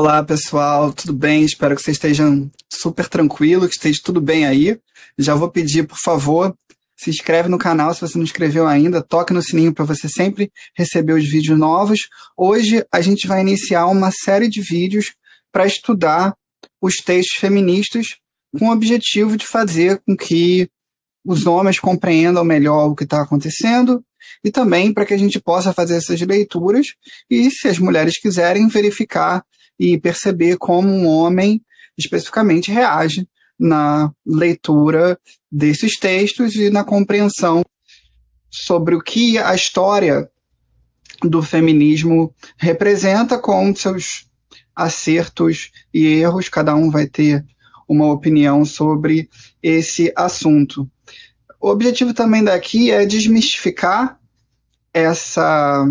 Olá, pessoal, tudo bem? Espero que vocês estejam super tranquilos, que esteja tudo bem aí. Já vou pedir, por favor, se inscreve no canal se você não inscreveu ainda, toque no sininho para você sempre receber os vídeos novos. Hoje a gente vai iniciar uma série de vídeos para estudar os textos feministas com o objetivo de fazer com que os homens compreendam melhor o que está acontecendo e também para que a gente possa fazer essas leituras e, se as mulheres quiserem, verificar e perceber como um homem especificamente reage na leitura desses textos e na compreensão sobre o que a história do feminismo representa com seus acertos e erros, cada um vai ter uma opinião sobre esse assunto. O objetivo também daqui é desmistificar essa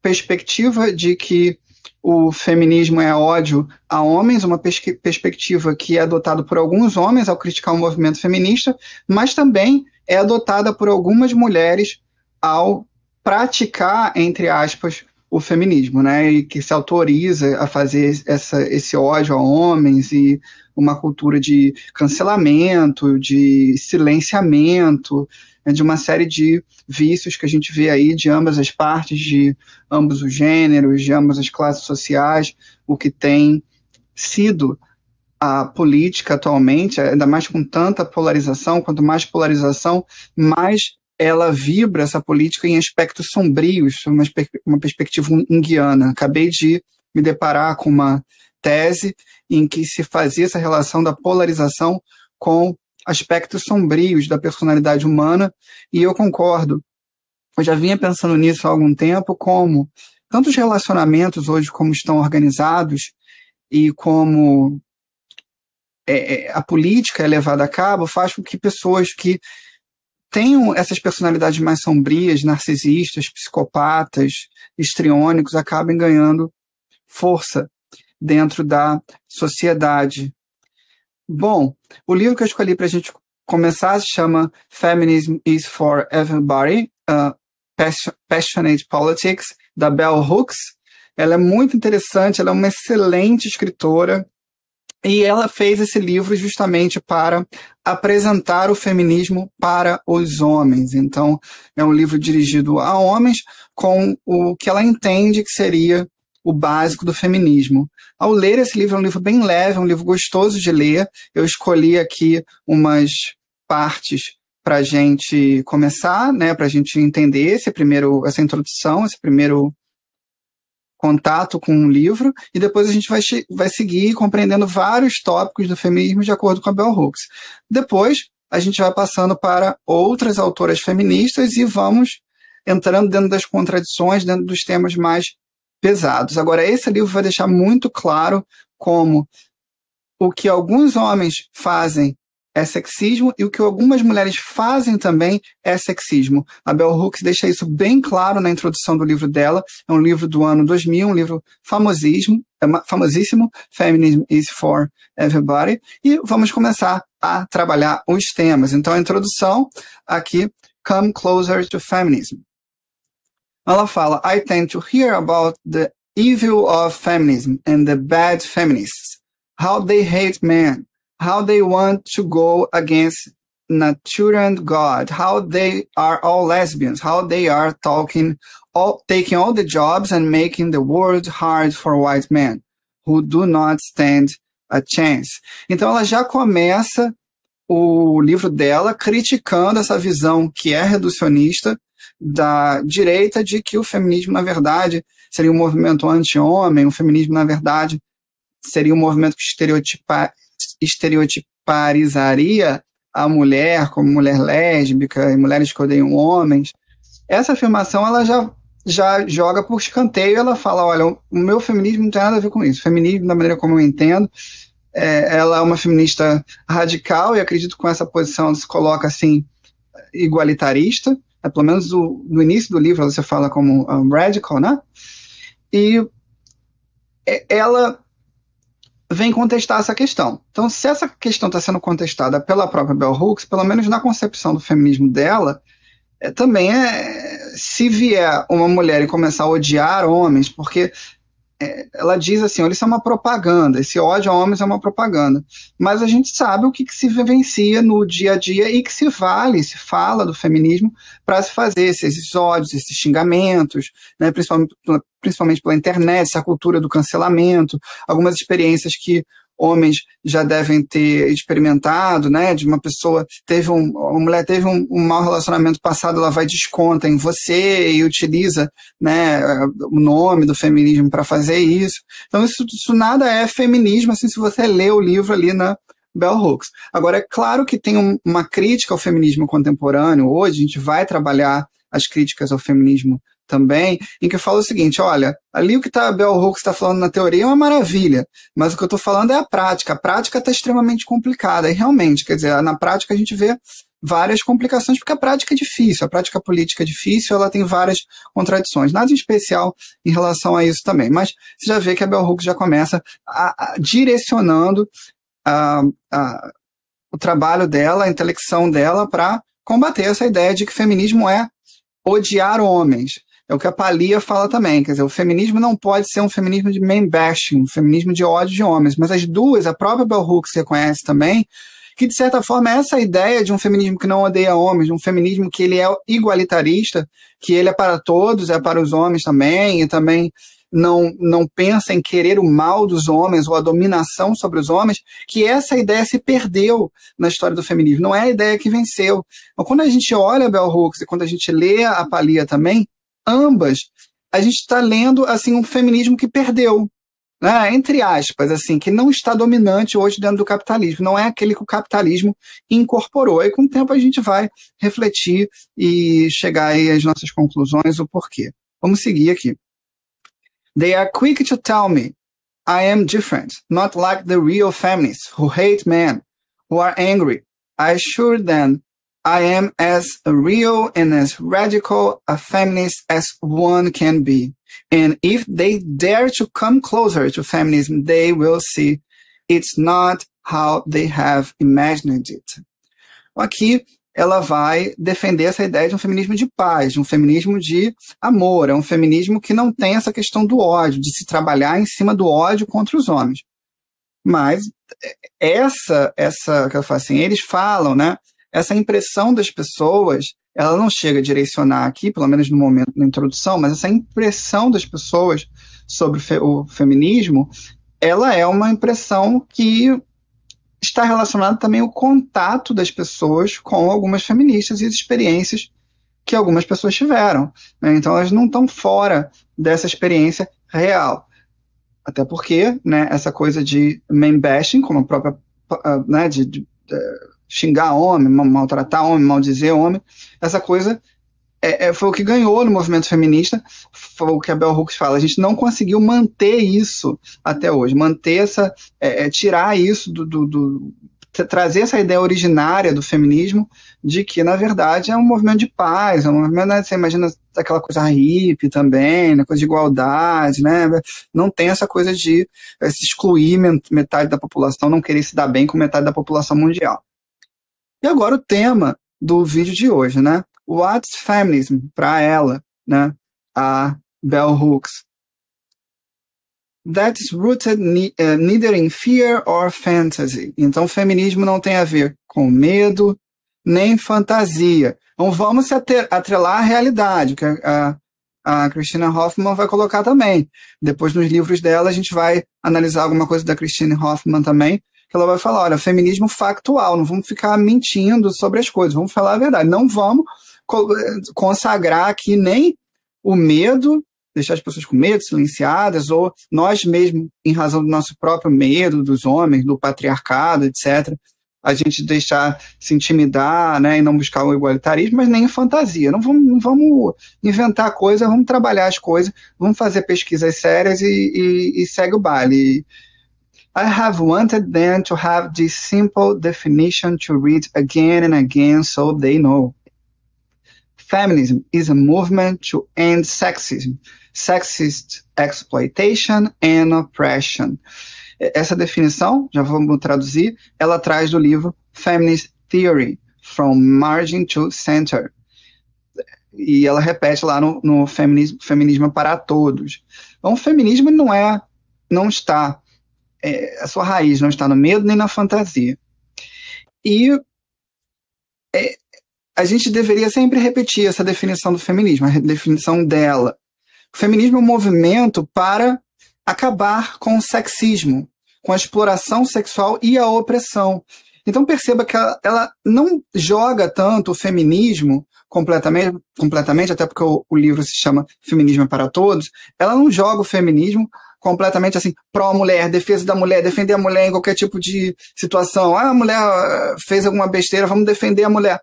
perspectiva de que o feminismo é ódio a homens, uma pers perspectiva que é adotada por alguns homens ao criticar o movimento feminista, mas também é adotada por algumas mulheres ao praticar, entre aspas, o feminismo, né? E que se autoriza a fazer essa, esse ódio a homens e uma cultura de cancelamento, de silenciamento, né, de uma série de vícios que a gente vê aí de ambas as partes, de ambos os gêneros, de ambas as classes sociais, o que tem sido a política atualmente, ainda mais com tanta polarização, quanto mais polarização, mais ela vibra essa política em aspectos sombrios, uma, uma perspectiva unguiana. Acabei de me deparar com uma tese em que se fazia essa relação da polarização com aspectos sombrios da personalidade humana, e eu concordo. Eu já vinha pensando nisso há algum tempo, como tantos relacionamentos hoje como estão organizados e como é, é a política é levada a cabo faz com que pessoas que tenham essas personalidades mais sombrias, narcisistas, psicopatas, histriônicos, acabem ganhando força dentro da sociedade. Bom, o livro que eu escolhi para a gente começar se chama Feminism is for Everybody, uh, Passionate Politics, da Bell Hooks. Ela é muito interessante, ela é uma excelente escritora, e ela fez esse livro justamente para apresentar o feminismo para os homens. Então, é um livro dirigido a homens com o que ela entende que seria o básico do feminismo. Ao ler esse livro, é um livro bem leve, é um livro gostoso de ler. Eu escolhi aqui umas partes para a gente começar, né, para a gente entender esse primeiro, essa introdução, esse primeiro contato com um livro, e depois a gente vai, vai seguir compreendendo vários tópicos do feminismo de acordo com a Bell Hooks. Depois, a gente vai passando para outras autoras feministas e vamos entrando dentro das contradições, dentro dos temas mais pesados. Agora, esse livro vai deixar muito claro como o que alguns homens fazem é sexismo e o que algumas mulheres fazem também é sexismo. A Bell Hooks deixa isso bem claro na introdução do livro dela. É um livro do ano 2000, um livro famosíssimo, é famosíssimo, Feminism is for Everybody. E vamos começar a trabalhar os temas. Então, a introdução aqui, Come Closer to Feminism. Ela fala, I tend to hear about the evil of feminism and the bad feminists, how they hate men, how they want to go against nature and God, how they are all lesbians, how they are talking, all, taking all the jobs and making the world hard for white men who do not stand a chance. Então ela já começa o livro dela criticando essa visão que é reducionista da direita de que o feminismo, na verdade, seria um movimento anti-homem, o feminismo, na verdade, seria um movimento que estereotipa, estereotiparizaria a mulher como mulher lésbica e mulheres que odeiam homens. Essa afirmação ela já, já joga por escanteio, ela fala, olha, o meu feminismo não tem nada a ver com isso. O feminismo, da maneira como eu entendo, é, ela é uma feminista radical e acredito que com essa posição se coloca assim igualitarista, pelo menos o, no início do livro você fala como um, radical, né? E ela vem contestar essa questão. Então, se essa questão está sendo contestada pela própria Bell Hooks, pelo menos na concepção do feminismo dela, é, também é se vier uma mulher e começar a odiar homens, porque é, ela diz assim, olha, isso é uma propaganda, esse ódio a homens é uma propaganda. Mas a gente sabe o que, que se vivencia no dia a dia e que se vale, se fala do feminismo para se fazer esses ódios, esses xingamentos, né, principalmente, principalmente pela internet, essa cultura do cancelamento, algumas experiências que homens já devem ter experimentado, né? De uma pessoa teve um, uma mulher teve um, um mau relacionamento passado, ela vai desconta em você e utiliza, né? O nome do feminismo para fazer isso. Então isso, isso nada é feminismo, assim, se você lê o livro ali na Bell Hooks. Agora é claro que tem um, uma crítica ao feminismo contemporâneo. Hoje a gente vai trabalhar as críticas ao feminismo também, em que fala o seguinte: olha, ali o que tá, a Bell Hooks está falando na teoria é uma maravilha, mas o que eu estou falando é a prática. A prática está extremamente complicada, e realmente, quer dizer, na prática a gente vê várias complicações, porque a prática é difícil, a prática política é difícil, ela tem várias contradições. Nada especial em relação a isso também, mas você já vê que a Bell Hooks já começa a, a, direcionando a, o trabalho dela, a intelecção dela para combater essa ideia de que feminismo é odiar homens. É o que a Palia fala também, quer dizer, o feminismo não pode ser um feminismo de man bashing, um feminismo de ódio de homens, mas as duas, a própria Bell Hooks reconhece também, que de certa forma essa ideia de um feminismo que não odeia homens, de um feminismo que ele é igualitarista, que ele é para todos, é para os homens também, e também não, não pensa em querer o mal dos homens ou a dominação sobre os homens, que essa ideia se perdeu na história do feminismo. Não é a ideia que venceu. Mas quando a gente olha a Bell Hooks e quando a gente lê a Palia também, ambas, a gente está lendo assim um feminismo que perdeu, né, entre aspas, assim, que não está dominante hoje dentro do capitalismo. Não é aquele que o capitalismo incorporou. E com o tempo a gente vai refletir e chegar aí às nossas conclusões, o porquê. Vamos seguir aqui. They are quick to tell me I am different, not like the real feminists who hate men, who are angry. I assure them I am as real and as radical a feminist as one can be. And if they dare to come closer to feminism, they will see it's not how they have imagined it. Aqui, ela vai defender essa ideia de um feminismo de paz, de um feminismo de amor, é um feminismo que não tem essa questão do ódio, de se trabalhar em cima do ódio contra os homens. Mas essa, essa que eu falo assim, eles falam, né? Essa impressão das pessoas, ela não chega a direcionar aqui, pelo menos no momento da introdução, mas essa impressão das pessoas sobre o feminismo, ela é uma impressão que está relacionada também ao contato das pessoas com algumas feministas e as experiências que algumas pessoas tiveram. Né? Então, elas não estão fora dessa experiência real. Até porque né, essa coisa de main bashing, como a própria. Né, de, de, de xingar homem, maltratar homem, maldizer homem, essa coisa é, é, foi o que ganhou no movimento feminista, foi o que a Bell Hooks fala. A gente não conseguiu manter isso até hoje, manter essa, é, é tirar isso do, do, do, trazer essa ideia originária do feminismo de que, na verdade, é um movimento de paz, é um movimento, né, você imagina aquela coisa hippie também, né, coisa de igualdade, né, não tem essa coisa de é, se excluir metade da população, não querer se dar bem com metade da população mundial. E agora o tema do vídeo de hoje, né? What's Feminism? Para ela, né? A Bell Hooks. That's rooted ne uh, neither in fear or fantasy. Então, feminismo não tem a ver com medo nem fantasia. Então, vamos se atrelar à realidade, que a, a Christina Hoffman vai colocar também. Depois, nos livros dela, a gente vai analisar alguma coisa da Christine Hoffman também, que ela vai falar, olha, feminismo factual, não vamos ficar mentindo sobre as coisas, vamos falar a verdade. Não vamos consagrar aqui nem o medo, deixar as pessoas com medo, silenciadas, ou nós mesmos, em razão do nosso próprio medo, dos homens, do patriarcado, etc., a gente deixar se intimidar, né, e não buscar o igualitarismo, mas nem fantasia. Não vamos, não vamos inventar coisas, vamos trabalhar as coisas, vamos fazer pesquisas sérias e, e, e segue o baile. I have wanted them to have this simple definition to read again and again so they know. Feminism is a movement to end sexism, sexist exploitation and oppression. Essa definição, já vamos traduzir, ela traz do livro Feminist Theory, From Margin to Center. e ela repete lá no, no feminismo, feminismo para todos. Então, o feminismo não é, não está, é, a sua raiz não está no medo nem na fantasia. E é, a gente deveria sempre repetir essa definição do feminismo, a definição dela. O feminismo é um movimento para acabar com o sexismo, com a exploração sexual e a opressão. Então perceba que ela, ela não joga tanto o feminismo completamente, completamente até porque o, o livro se chama Feminismo para Todos, ela não joga o feminismo completamente assim, pró-mulher, defesa da mulher, defender a mulher em qualquer tipo de situação. Ah, a mulher eh, fez alguma besteira, vamos defender a mulher.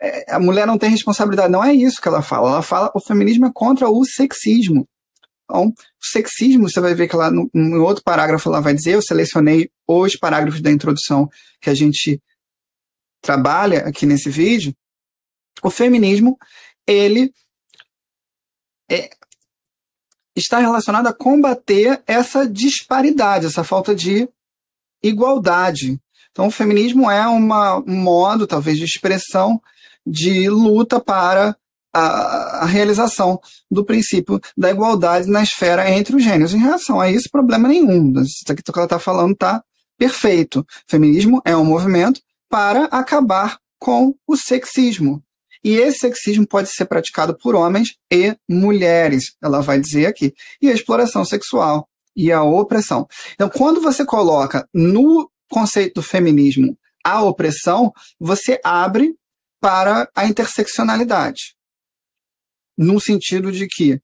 É, a mulher não tem responsabilidade. Não é isso que ela fala. Ela fala o feminismo é contra o sexismo. Então, o sexismo, você vai ver que lá no, no outro parágrafo ela vai dizer, eu selecionei os parágrafos da introdução que a gente trabalha aqui nesse vídeo. O feminismo, ele é, está relacionado a combater essa disparidade, essa falta de igualdade. Então, o feminismo é uma, um modo, talvez, de expressão de luta para a, a, realização do princípio da igualdade na esfera entre os gêneros. Em relação a isso, problema nenhum. Isso aqui que ela está falando está perfeito. Feminismo é um movimento para acabar com o sexismo. E esse sexismo pode ser praticado por homens e mulheres, ela vai dizer aqui. E a exploração sexual e a opressão. Então, quando você coloca no conceito do feminismo a opressão, você abre para a interseccionalidade. No sentido de que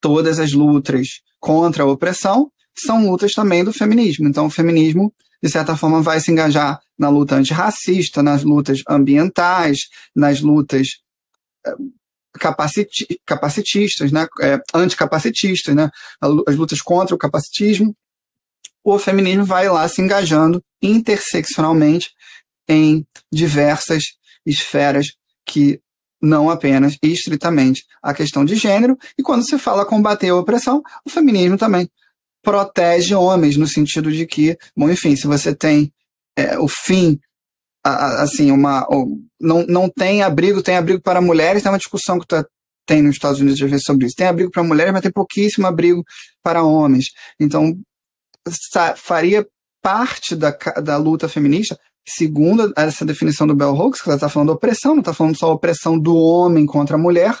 todas as lutas contra a opressão são lutas também do feminismo. Então, o feminismo, de certa forma, vai se engajar na luta antirracista, nas lutas ambientais, nas lutas eh, capaciti capacitistas, né? É, anticapacitistas, né? as lutas contra o capacitismo. O feminismo vai lá se engajando interseccionalmente em diversas esferas que não apenas e estritamente a questão de gênero, e quando se fala combater a opressão, o feminismo também protege homens, no sentido de que, bom, enfim, se você tem é, o fim, a, assim, uma. não, não tem abrigo, tem abrigo para mulheres, tem uma discussão que tá, tem nos Estados Unidos às vezes sobre isso. Tem abrigo para mulheres, mas tem pouquíssimo abrigo para homens. Então, faria parte da, da luta feminista, segundo essa definição do Bell Hooks, que ela está falando opressão, não está falando só opressão do homem contra a mulher,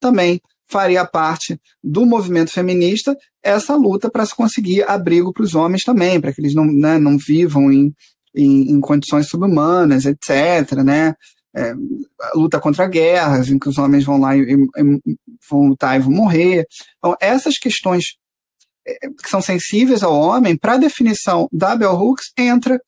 também faria parte do movimento feminista essa luta para se conseguir abrigo para os homens também, para que eles não, né, não vivam em, em, em, condições subhumanas, etc. Né? É, luta contra guerras, em que os homens vão lá e, e, vão lutar e vão morrer. Então, essas questões é, que são sensíveis ao homem, para a definição da Bell Hooks, entra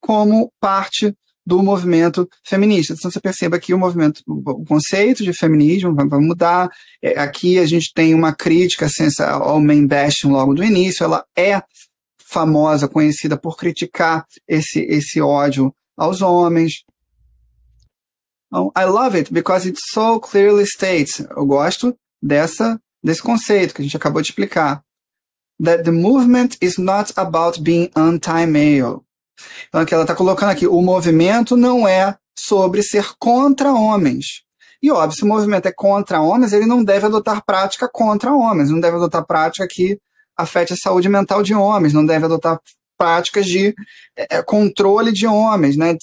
como parte do movimento feminista. Então você perceba que o movimento, o conceito de feminismo vai, mudar. É, aqui a gente tem uma crítica assim, ao main bashing logo do início. Ela é famosa, conhecida por criticar esse, esse ódio aos homens. Então, I love it because it so clearly states. Eu gosto dessa desse conceito que a gente acabou de explicar. That the movement is not about being anti-male. Então, aqui ela está colocando aqui, o movimento não é sobre ser contra homens. E óbvio, se o movimento é contra homens, ele não deve adotar prática contra homens, não deve adotar prática que afete a saúde mental de homens, não deve adotar práticas de é, controle de homens, né?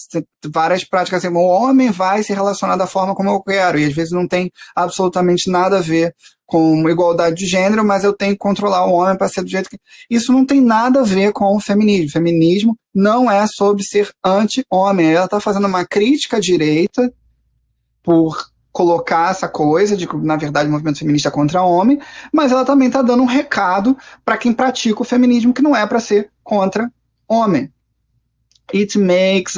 Várias práticas assim, o homem vai se relacionar da forma como eu quero, e às vezes não tem absolutamente nada a ver com igualdade de gênero, mas eu tenho que controlar o homem para ser do jeito que. Isso não tem nada a ver com o feminismo. O feminismo não é sobre ser anti-homem. Ela está fazendo uma crítica à direita por colocar essa coisa de que, na verdade, o movimento feminista é contra homem, mas ela também está dando um recado para quem pratica o feminismo que não é para ser contra homem. It makes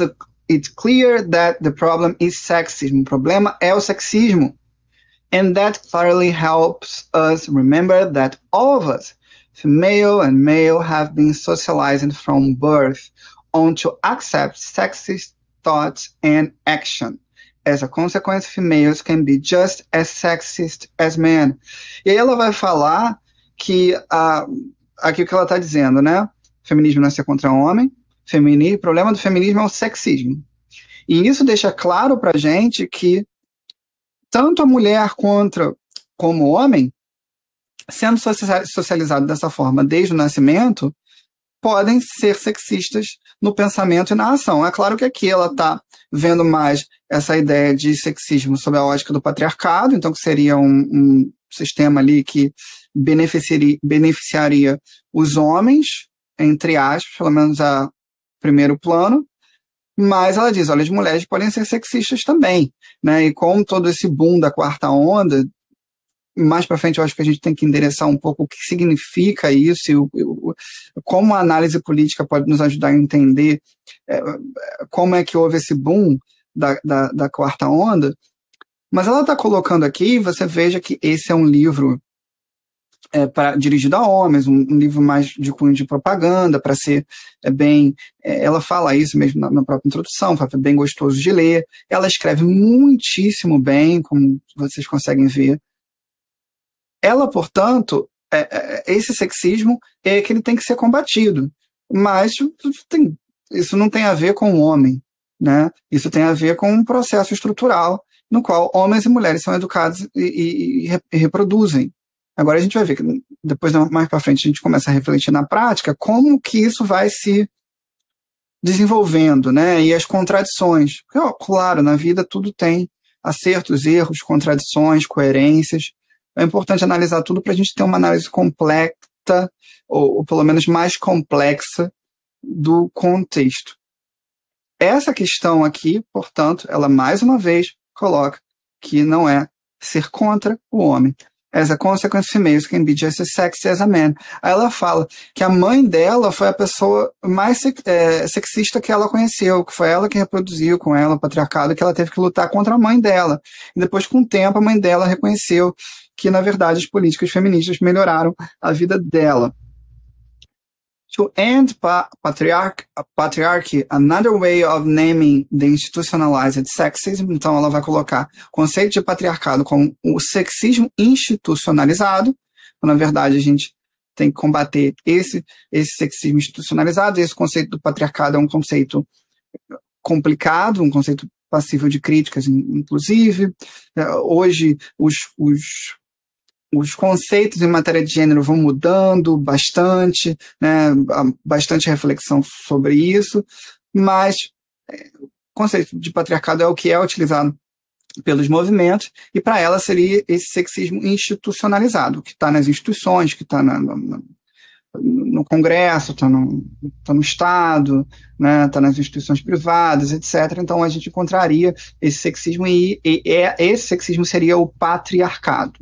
it clear that the problem is sexism. O problema é o sexismo. And that clearly helps us remember that all of us, female and male, have been socialized from birth on to accept sexist thoughts and action. As a consequence, females can be just as sexist as men. E aí ela vai falar que uh, aqui o que ela está dizendo, né? Feminismo não é ser contra homem. Feminismo, o problema do feminismo é o sexismo. E isso deixa claro para gente que tanto a mulher contra como o homem, sendo socializado dessa forma desde o nascimento, podem ser sexistas no pensamento e na ação. É claro que aqui ela está vendo mais essa ideia de sexismo sob a ótica do patriarcado, então que seria um, um sistema ali que beneficiaria, beneficiaria os homens, entre aspas, pelo menos a primeiro plano, mas ela diz, olha, as mulheres podem ser sexistas também, né? E com todo esse boom da quarta onda, mais para frente eu acho que a gente tem que endereçar um pouco o que significa isso e o, o, como a análise política pode nos ajudar a entender é, como é que houve esse boom da, da, da quarta onda. Mas ela está colocando aqui, você veja que esse é um livro é, pra, dirigido a homens, um, um, livro mais de cunho de propaganda, para ser é, bem. É, ela fala isso mesmo na, na própria introdução, é bem gostoso de ler. Ela escreve muitíssimo bem, como vocês conseguem ver ela, portanto, é, é, esse sexismo é que ele tem que ser combatido. Mas tem, isso não tem a ver com o homem, né? Isso tem a ver com um processo estrutural no qual homens e mulheres são educados e, e, e reproduzem. Agora a gente vai ver que depois mais para frente a gente começa a refletir na prática como que isso vai se desenvolvendo, né? E as contradições. Porque, ó, claro, na vida tudo tem acertos, erros, contradições, coerências é importante analisar tudo para a gente ter uma análise completa, ou, ou pelo menos mais complexa, do contexto. Essa questão aqui, portanto, ela mais uma vez coloca que não é ser contra o homem, As a consequence, females can be just as sexy as a man. Aí ela fala que a mãe dela foi a pessoa mais é, sexista que ela conheceu, que foi ela que reproduziu com ela o patriarcado, que ela teve que lutar contra a mãe dela. E depois, com o tempo, a mãe dela reconheceu que, na verdade, as políticas feministas melhoraram a vida dela. To end pa patriarch patriarchy, another way of naming the institutionalized sexism, então ela vai colocar o conceito de patriarcado como o sexismo institucionalizado, na verdade a gente tem que combater esse, esse sexismo institucionalizado, esse conceito do patriarcado é um conceito complicado, um conceito passível de críticas, inclusive. É, hoje, os, os os conceitos em matéria de gênero vão mudando bastante, né, bastante reflexão sobre isso, mas é, o conceito de patriarcado é o que é utilizado pelos movimentos, e para ela seria esse sexismo institucionalizado, que está nas instituições, que está no, Congresso, está no, tá no Estado, está né, tá nas instituições privadas, etc. Então a gente encontraria esse sexismo e, e, e esse sexismo seria o patriarcado.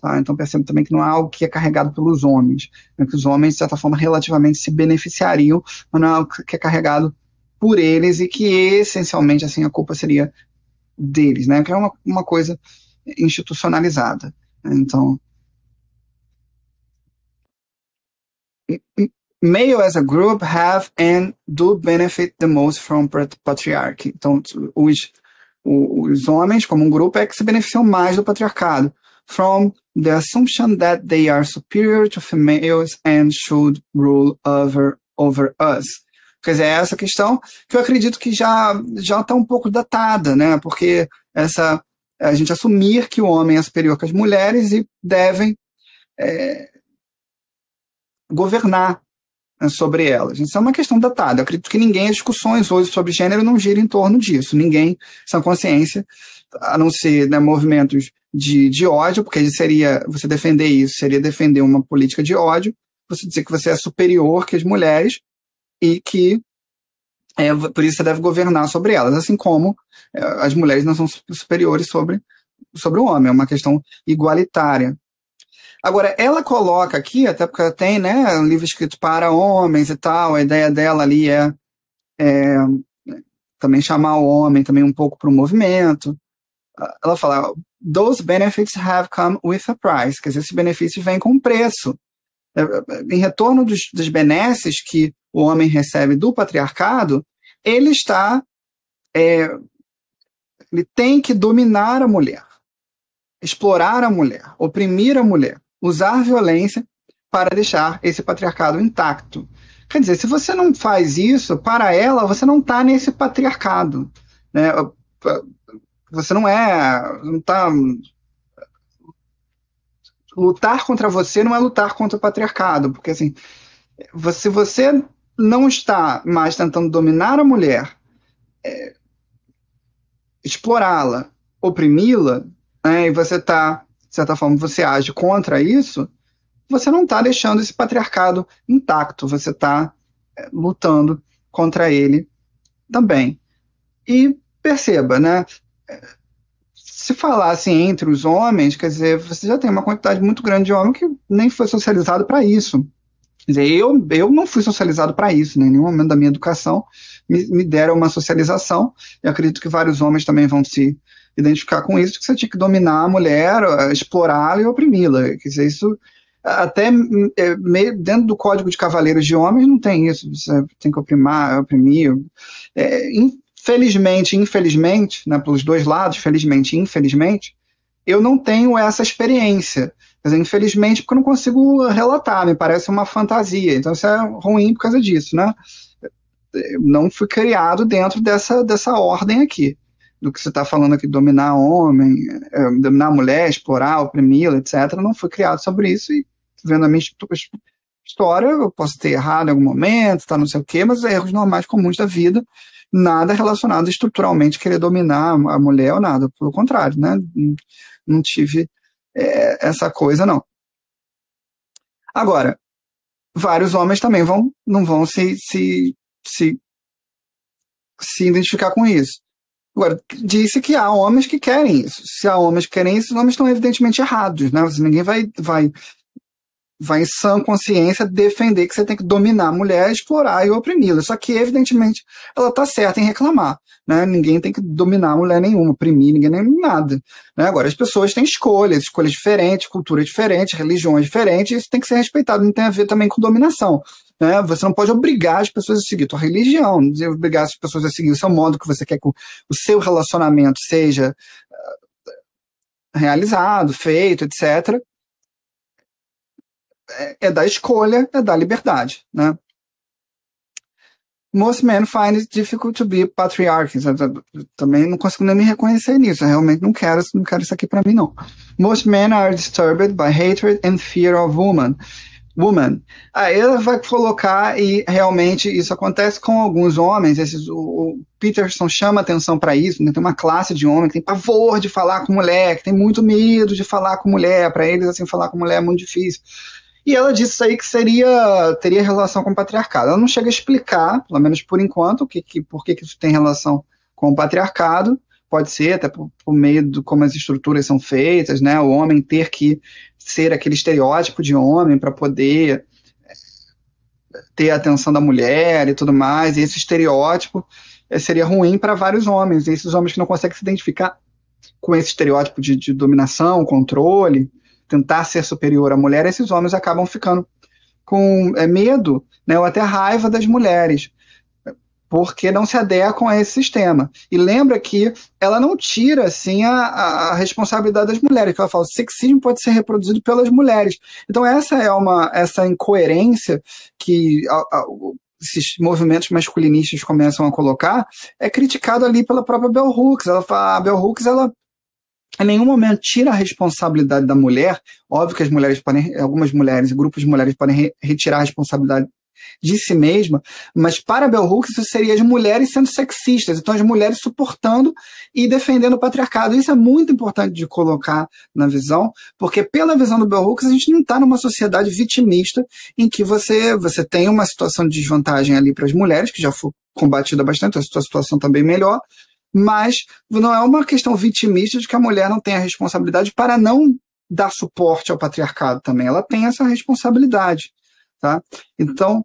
Tá? Então percebe também que não é algo que é carregado pelos homens, né? que os homens, de certa forma, relativamente se beneficiariam, mas não é algo que é carregado por eles e que essencialmente assim a culpa seria deles, né? Que é uma, uma coisa institucionalizada. Então male as a group have and do benefit the most from patriarchy. Então os os homens como um grupo é que se beneficiam mais do patriarcado from the assumption that they are superior to females and should rule over, over us. Quer dizer, é essa questão que eu acredito que já já está um pouco datada, né? Porque essa a gente assumir que o homem é superior que as mulheres e devem é, governar né, sobre elas. Isso é uma questão datada. Eu acredito que ninguém, as discussões hoje sobre gênero não giram em torno disso. Ninguém, sem consciência, a não ser né, movimentos de, de ódio, porque seria você defender isso, seria defender uma política de ódio, você dizer que você é superior que as mulheres e que é, por isso você deve governar sobre elas, assim como é, as mulheres não são superiores sobre, sobre o homem, é uma questão igualitária. Agora, ela coloca aqui, até porque ela tem né, um livro escrito para homens e tal, a ideia dela ali é, é também chamar o homem também um pouco para o movimento. Ela fala, those benefits have come with a price, quer dizer, esses benefícios vêm com preço. É, é, em retorno dos, dos benesses que o homem recebe do patriarcado, ele está, é, ele tem que dominar a mulher, explorar a mulher, oprimir a mulher, usar violência para deixar esse patriarcado intacto. Quer dizer, se você não faz isso, para ela, você não está nesse patriarcado. Né? Você não é. Não tá. Lutar contra você não é lutar contra o patriarcado, porque assim, se você não está mais tentando dominar a mulher, é, explorá-la, oprimi-la, né, e você está, de certa forma, você age contra isso, você não está deixando esse patriarcado intacto, você está é, lutando contra ele também. E perceba, né? Se falasse entre os homens, quer dizer, você já tem uma quantidade muito grande de homem que nem foi socializado para isso. Quer dizer, eu, eu não fui socializado para isso, né? em nenhum momento da minha educação me, me deram uma socialização. Eu acredito que vários homens também vão se identificar com isso, que você tinha que dominar a mulher, explorá-la e oprimi-la. Quer dizer, isso até é, dentro do código de cavaleiros de homens não tem isso, você tem que oprimar, oprimir. É, infelizmente, infelizmente, né, pelos dois lados, felizmente e infelizmente, eu não tenho essa experiência. Dizer, infelizmente, porque eu não consigo relatar, me parece uma fantasia. Então isso é ruim por causa disso, né? Eu não fui criado dentro dessa, dessa ordem aqui do que você está falando aqui, dominar homem, é, dominar mulher, explorar, oprimi-la, etc. não fui criado sobre isso e vendo a minha história, eu posso ter errado em algum momento, tá, não sei o quê, mas erros normais comuns da vida, nada relacionado estruturalmente querer dominar a mulher ou nada, pelo contrário, né? Não tive é, essa coisa, não. Agora, vários homens também vão, não vão se, se, se, se identificar com isso. Agora, disse que há homens que querem isso. Se há homens que querem isso, os homens estão evidentemente errados, né? Ninguém vai, vai vai em sã consciência defender que você tem que dominar a mulher, explorar e oprimi-la. Só que, evidentemente, ela está certa em reclamar. Né? Ninguém tem que dominar a mulher nenhuma, oprimir ninguém nem nada. Né? Agora, as pessoas têm escolhas, escolhas diferentes, cultura diferente, religiões diferentes, e isso tem que ser respeitado, não tem a ver também com dominação. Né? Você não pode obrigar as pessoas a seguir a sua religião, obrigar as pessoas a seguir o seu modo que você quer que o seu relacionamento seja ah, realizado, feito, etc é, é da escolha, é da liberdade, né? Most men find it difficult to be patriarchs. Também não consigo nem me reconhecer nisso. Eu realmente não quero, não quero isso aqui para mim, não. Most men are disturbed by hatred and fear of woman. Woman. Aí ela vai colocar, e realmente isso acontece com alguns homens. Esses, o, o Peterson chama atenção para isso. Né? Tem uma classe de homem que tem pavor de falar com mulher, que tem muito medo de falar com mulher. Para eles, assim, falar com mulher é muito difícil. E ela disse aí que seria teria relação com o patriarcado. Ela não chega a explicar, pelo menos por enquanto, que, que, por que, que isso tem relação com o patriarcado. Pode ser até por, por meio de como as estruturas são feitas, né? O homem ter que ser aquele estereótipo de homem para poder eh, ter a atenção da mulher e tudo mais. E esse estereótipo é, seria ruim para vários homens. E esses homens que não conseguem se identificar com esse estereótipo de, de dominação, controle, tentar ser superior à mulher, esses homens acabam ficando com é, medo, né, ou até raiva das mulheres, porque não se adequam a esse sistema. E lembra que ela não tira assim a, a, responsabilidade das mulheres, que ela fala, o sexismo pode ser reproduzido pelas mulheres. Então essa é uma essa incoerência que a, esses movimentos masculinistas começam a colocar, é criticado ali pela própria Bell Hooks. Ela fala, a Bell Hooks ela em nenhum momento tira a responsabilidade da mulher. Óbvio que as mulheres podem, algumas mulheres, grupos de mulheres podem re retirar a responsabilidade de si mesma, mas para Bell Hooks isso seria as mulheres sendo sexistas, então as mulheres suportando e defendendo o patriarcado. Isso é muito importante de colocar na visão, porque pela visão do Bell Hooks a gente não está numa sociedade vitimista em que você, você tem uma situação de desvantagem ali para as mulheres, que já foi combatida bastante, a sua situação também tá melhor, mas não é uma questão vitimista de que a mulher não tem a responsabilidade para não dar suporte ao patriarcado também. Ela tem essa responsabilidade, tá? Então,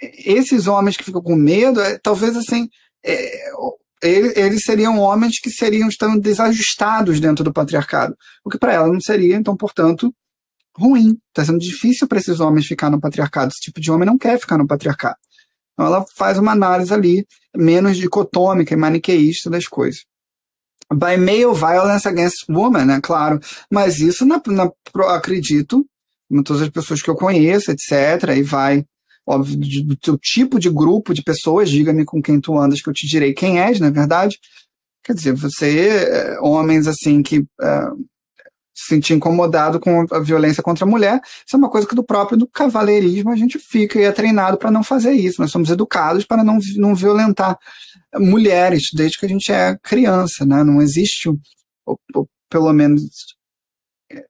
esses homens que ficam com medo, é, talvez assim, é, eles seriam homens que seriam estando desajustados dentro do patriarcado, o que para ela não seria, então, portanto, ruim. Está sendo difícil para esses homens ficar no patriarcado. Esse tipo de homem não quer ficar no patriarcado. Então ela faz uma análise ali menos dicotômica e maniqueísta das coisas. By male violence against women, né? Claro. Mas isso, na, na, acredito, todas as pessoas que eu conheço, etc., e vai, óbvio, do teu tipo de grupo de pessoas, diga-me com quem tu andas, que eu te direi quem és, na é verdade. Quer dizer, você, eh, homens assim que uh, se sentir incomodado com a violência contra a mulher, isso é uma coisa que do próprio do cavaleirismo a gente fica e é treinado para não fazer isso. Nós somos educados para não, não violentar mulheres desde que a gente é criança, né? Não existe, ou, ou, pelo menos,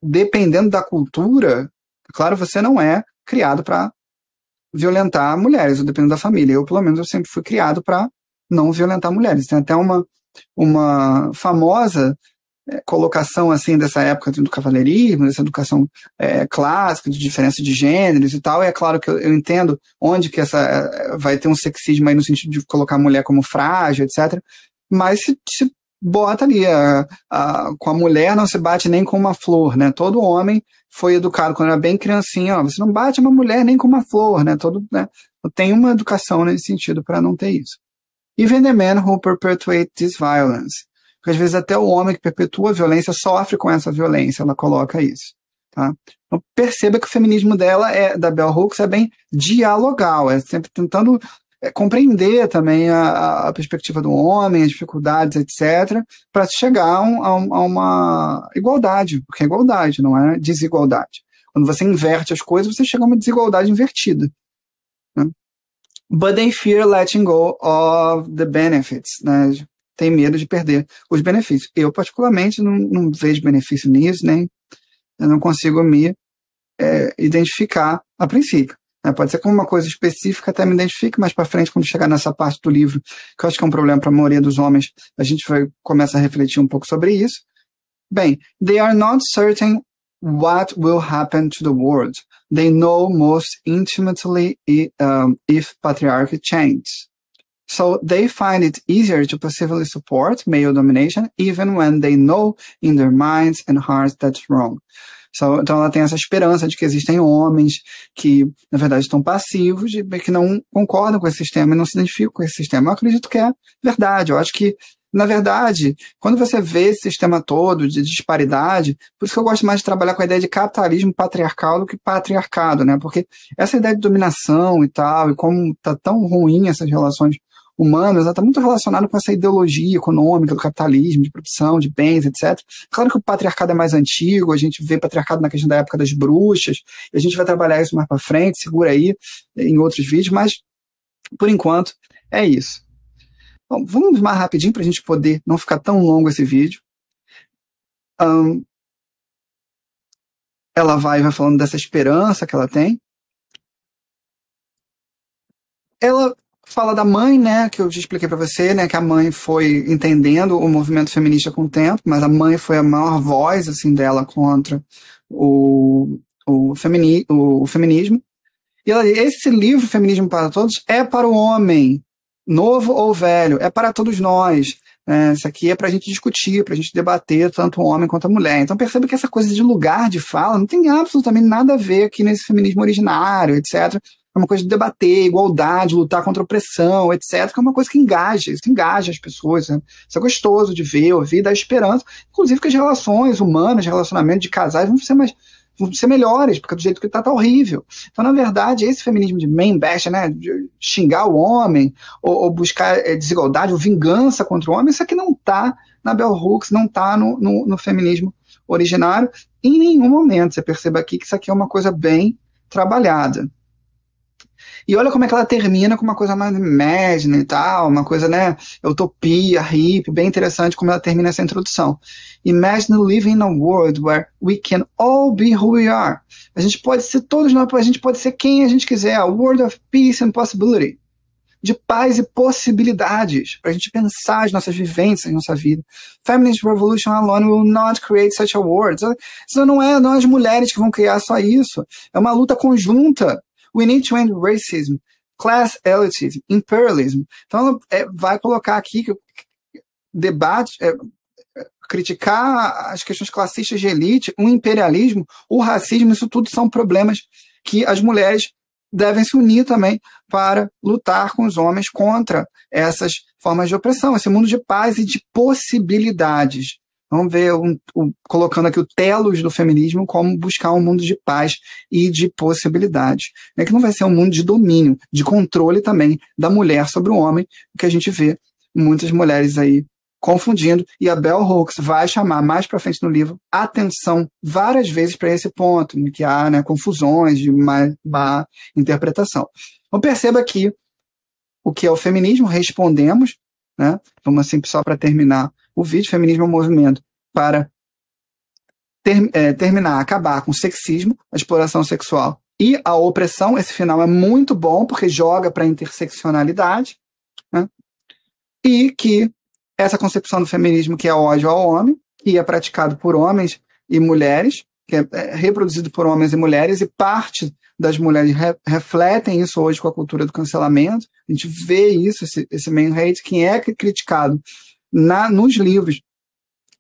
dependendo da cultura, claro, você não é criado para violentar mulheres, dependendo da família. Eu, pelo menos, eu sempre fui criado para não violentar mulheres. Tem até uma, uma famosa colocação assim dessa época do cavaleirismo, dessa educação é, clássica, de diferença de gêneros e tal. E é claro que eu, eu, entendo onde que essa é, vai ter um sexismo aí no sentido de colocar a mulher como frágil, etc. Mas se, se bota ali, a, a, com a mulher não se bate nem com uma flor, né? Todo homem foi educado quando era bem criancinha, ó, você não bate uma mulher nem com uma flor, né? Todo, né? Tem uma educação nesse sentido para não ter isso. Even the men who perpetuate this violence. Porque às vezes até o homem que perpetua a violência sofre com essa violência, ela coloca isso. Tá? Então perceba que o feminismo dela, é da Bell Hooks, é bem dialogal, é sempre tentando é, compreender também a, a, perspectiva do homem, as dificuldades, etc., para chegar a, um, a, uma igualdade, porque é igualdade, não é desigualdade. Quando você inverte as coisas, você chega a uma desigualdade invertida. Né? But they fear letting go of the benefits. Né? Tem medo de perder os benefícios. Eu, particularmente, não, não vejo benefício nisso, nem eu não consigo me é, identificar a princípio. Né? Pode ser com uma coisa específica, até me identifique mais para frente, quando chegar nessa parte do livro, que eu acho que é um problema para a maioria dos homens, a gente vai começar a refletir um pouco sobre isso. Bem, they are not certain what will happen to the world. They know most intimately if patriarchy changes. So they find it easier to passively support male domination, even when they know in their minds and hearts that's wrong. So, então ela tem essa esperança de que existem homens que, na verdade, estão passivos, e que não concordam com esse sistema e não se identificam com esse sistema. Eu acredito que é verdade. Eu acho que na verdade, quando você vê esse sistema todo de disparidade, por isso que eu gosto mais de trabalhar com a ideia de capitalismo patriarcal do que patriarcado, né? Porque essa ideia de dominação e tal, e como tá tão ruim essas relações humanas, ela está muito relacionada com essa ideologia econômica do capitalismo, de produção, de bens, etc. Claro que o patriarcado é mais antigo, a gente vê patriarcado na questão da época das bruxas, e a gente vai trabalhar isso mais para frente, segura aí em outros vídeos, mas por enquanto é isso. Bom, vamos mais rapidinho para a gente poder não ficar tão longo esse vídeo. Um, ela vai, vai falando dessa esperança que ela tem. Ela fala da mãe, né, que eu já expliquei para você, né, que a mãe foi entendendo o movimento feminista com o tempo, mas a mãe foi a maior voz, assim, dela contra o, o, femini, o, o feminismo. E ela, esse livro, Feminismo para Todos, é para o homem, novo ou velho, é para todos nós. É, isso aqui é para a gente discutir, para a gente debater tanto o homem quanto a mulher. Então perceba que essa coisa de lugar de fala não tem absolutamente nada a ver aqui nesse feminismo originário, etc é uma coisa de debater igualdade, lutar contra a opressão, etc., que é uma coisa que engaja, isso engaja as pessoas. Né? Isso é gostoso de ver, ouvir, dá esperança. Inclusive que as relações humanas, relacionamentos de casais vão ser mais vão ser melhores, porque do jeito que está, tá horrível. Então, na verdade, esse feminismo de main bash, né, de xingar o homem, ou, ou buscar é, desigualdade, ou vingança contra o homem, isso aqui não está na Bell Hooks, não está no, no, no, feminismo originário, em nenhum momento. Você perceba aqui que isso aqui é uma coisa bem trabalhada. E olha como é que ela termina com uma coisa mais imagine e tal, uma coisa, né, utopia, hippie, bem interessante como ela termina essa introdução. Imagine living in a world where we can all be who we are. A gente pode ser todos nós, a gente pode ser quem a gente quiser. A world of peace and possibility. De paz e possibilidades, para a gente pensar as nossas vivências, nossa vida. Feminist revolution alone will not create such a world. Isso não é, não é mulheres que vão criar só isso. É uma luta conjunta We need to end racism, class elitism, imperialism. Então, é, vai colocar aqui que debate, é, criticar as questões classistas de elite, o imperialismo, o racismo, isso tudo são problemas que as mulheres devem se unir também para lutar com os homens contra essas formas de opressão, esse mundo de paz e de possibilidades. Vamos ver, um, um, colocando aqui o telos do feminismo como buscar um mundo de paz e de possibilidades. É que não vai ser um mundo de domínio, de controle também da mulher sobre o homem, que a gente vê muitas mulheres aí confundindo, e a Bell Hooks vai chamar mais para frente no livro atenção várias vezes para esse ponto, em que há né, confusões de má, má interpretação. Então perceba aqui o que é o feminismo, respondemos, né? Vamos assim, só para terminar o vídeo, feminismo é um movimento para ter, é, terminar, acabar com o sexismo, a exploração sexual e a opressão. Esse final é muito bom porque joga para a interseccionalidade, né? e que essa concepção do feminismo que é ódio ao homem, que é praticado por homens e mulheres, que é, é reproduzido por homens e mulheres, e parte das mulheres re refletem isso hoje com a cultura do cancelamento. A gente vê isso, esse, esse hate, quem é criticado na, nos livros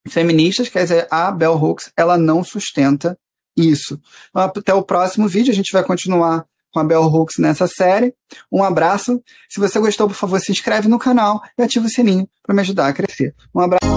feministas, quer dizer, a Bell Hooks, ela não sustenta isso. Até o próximo vídeo, a gente vai continuar com a Bell Hooks nessa série. Um abraço. Se você gostou, por favor, se inscreve no canal e ativa o sininho para me ajudar a crescer. Um abraço.